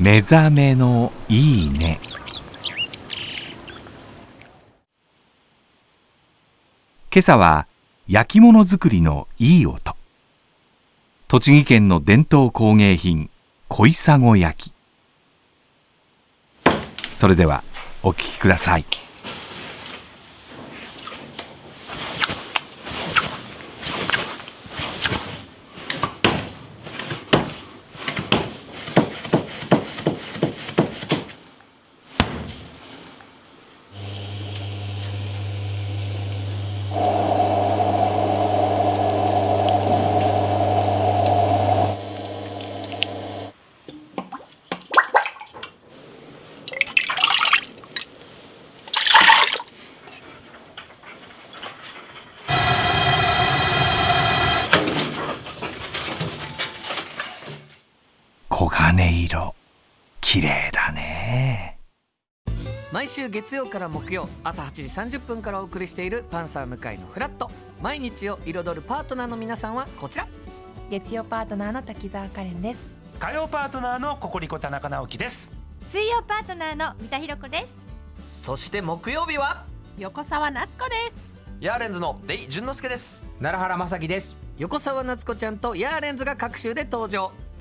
目覚めのいいね。今朝は焼き物作りのいい音。栃木県の伝統工芸品小砂焼き。それではお聞きください。黄金色。綺麗だね。毎週月曜から木曜朝8時30分からお送りしているパンサー向井のフラット。毎日を彩るパートナーの皆さんはこちら。月曜パートナーの滝沢カレンです。火曜パートナーのココリコ田中直樹です。水曜パートナーの三田寛子です。そして木曜日は？横澤夏子です。ヤーレンズのデイ淳之介です。奈良原正樹です。横澤夏子ちゃんとヤーレンズが各週で登場